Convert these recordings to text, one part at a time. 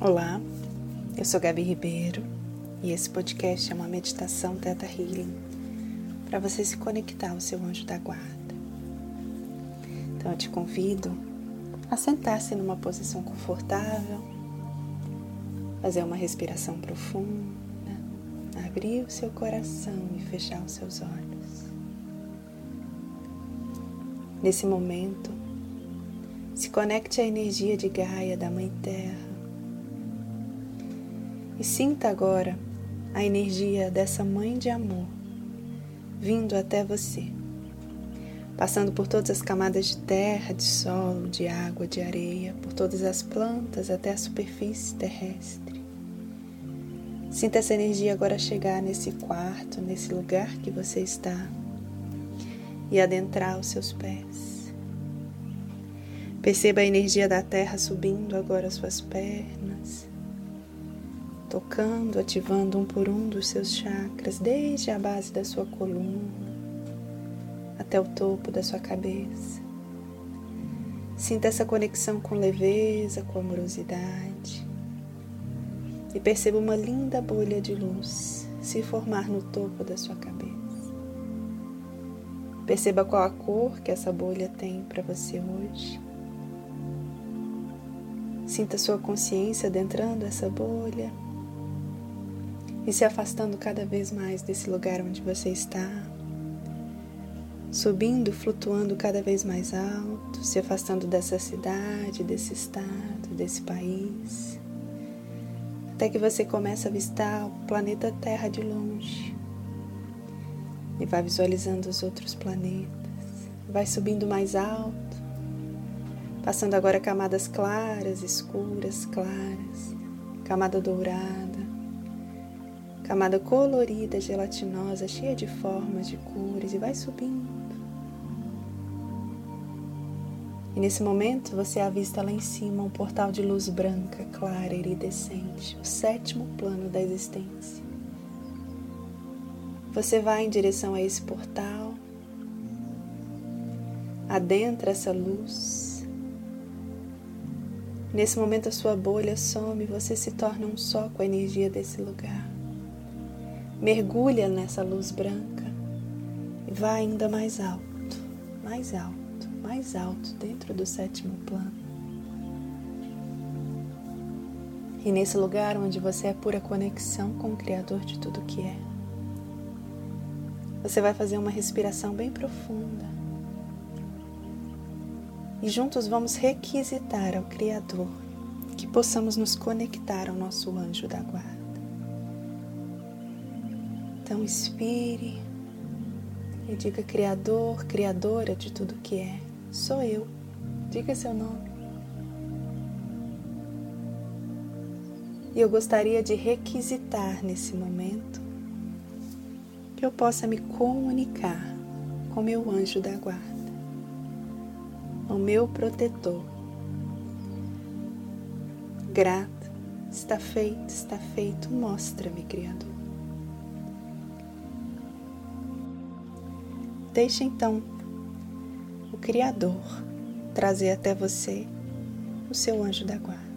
Olá, eu sou Gabi Ribeiro e esse podcast é uma meditação Teta Healing para você se conectar ao seu anjo da guarda. Então eu te convido a sentar-se numa posição confortável, fazer uma respiração profunda, abrir o seu coração e fechar os seus olhos. Nesse momento, se conecte à energia de Gaia da Mãe Terra e sinta agora a energia dessa mãe de amor vindo até você, passando por todas as camadas de terra, de solo, de água, de areia, por todas as plantas até a superfície terrestre. Sinta essa energia agora chegar nesse quarto, nesse lugar que você está e adentrar os seus pés. Perceba a energia da terra subindo agora as suas pernas tocando, ativando um por um dos seus chakras, desde a base da sua coluna até o topo da sua cabeça. Sinta essa conexão com leveza, com amorosidade. E perceba uma linda bolha de luz se formar no topo da sua cabeça. Perceba qual a cor que essa bolha tem para você hoje. Sinta sua consciência adentrando essa bolha e se afastando cada vez mais desse lugar onde você está, subindo, flutuando cada vez mais alto, se afastando dessa cidade, desse estado, desse país, até que você começa a avistar o planeta Terra de longe. E vai visualizando os outros planetas, vai subindo mais alto, passando agora camadas claras, escuras, claras, camada dourada camada colorida, gelatinosa, cheia de formas, de cores, e vai subindo. E nesse momento você avista lá em cima um portal de luz branca, clara, iridescente, o sétimo plano da existência. Você vai em direção a esse portal, adentra essa luz. Nesse momento a sua bolha some você se torna um só com a energia desse lugar mergulha nessa luz branca e vai ainda mais alto, mais alto, mais alto dentro do sétimo plano. E nesse lugar onde você é pura conexão com o Criador de tudo que é, você vai fazer uma respiração bem profunda. E juntos vamos requisitar ao Criador que possamos nos conectar ao nosso anjo da guarda. Então inspire e diga Criador, Criadora de tudo que é. Sou eu. Diga seu nome. E eu gostaria de requisitar nesse momento que eu possa me comunicar com meu anjo da guarda, o meu protetor. Grata, está feito, está feito, mostra-me, Criador. Deixe então o Criador trazer até você o seu anjo da guarda.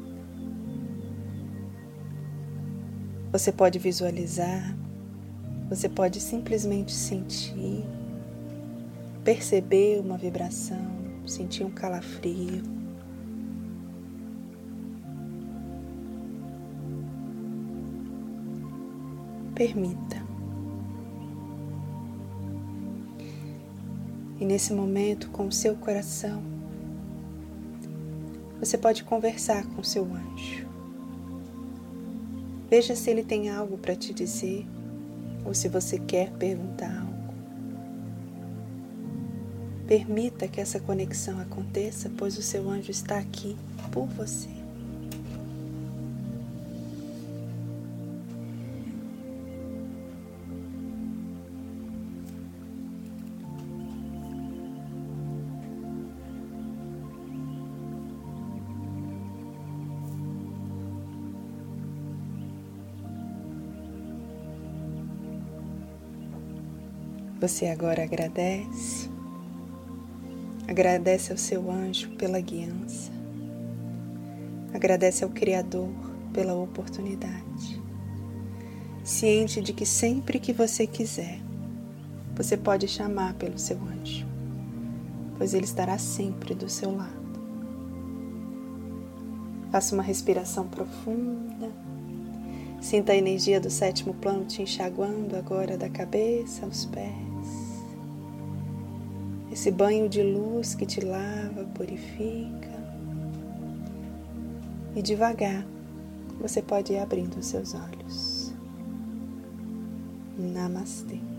Você pode visualizar, você pode simplesmente sentir, perceber uma vibração, sentir um calafrio. Permita. E nesse momento, com o seu coração, você pode conversar com seu anjo. Veja se ele tem algo para te dizer ou se você quer perguntar algo. Permita que essa conexão aconteça, pois o seu anjo está aqui por você. Você agora agradece, agradece ao seu anjo pela guiança, agradece ao Criador pela oportunidade. Ciente de que sempre que você quiser, você pode chamar pelo seu anjo, pois ele estará sempre do seu lado. Faça uma respiração profunda. Sinta a energia do sétimo plano te enxaguando agora da cabeça aos pés. Esse banho de luz que te lava, purifica. E devagar você pode ir abrindo os seus olhos. Namastê.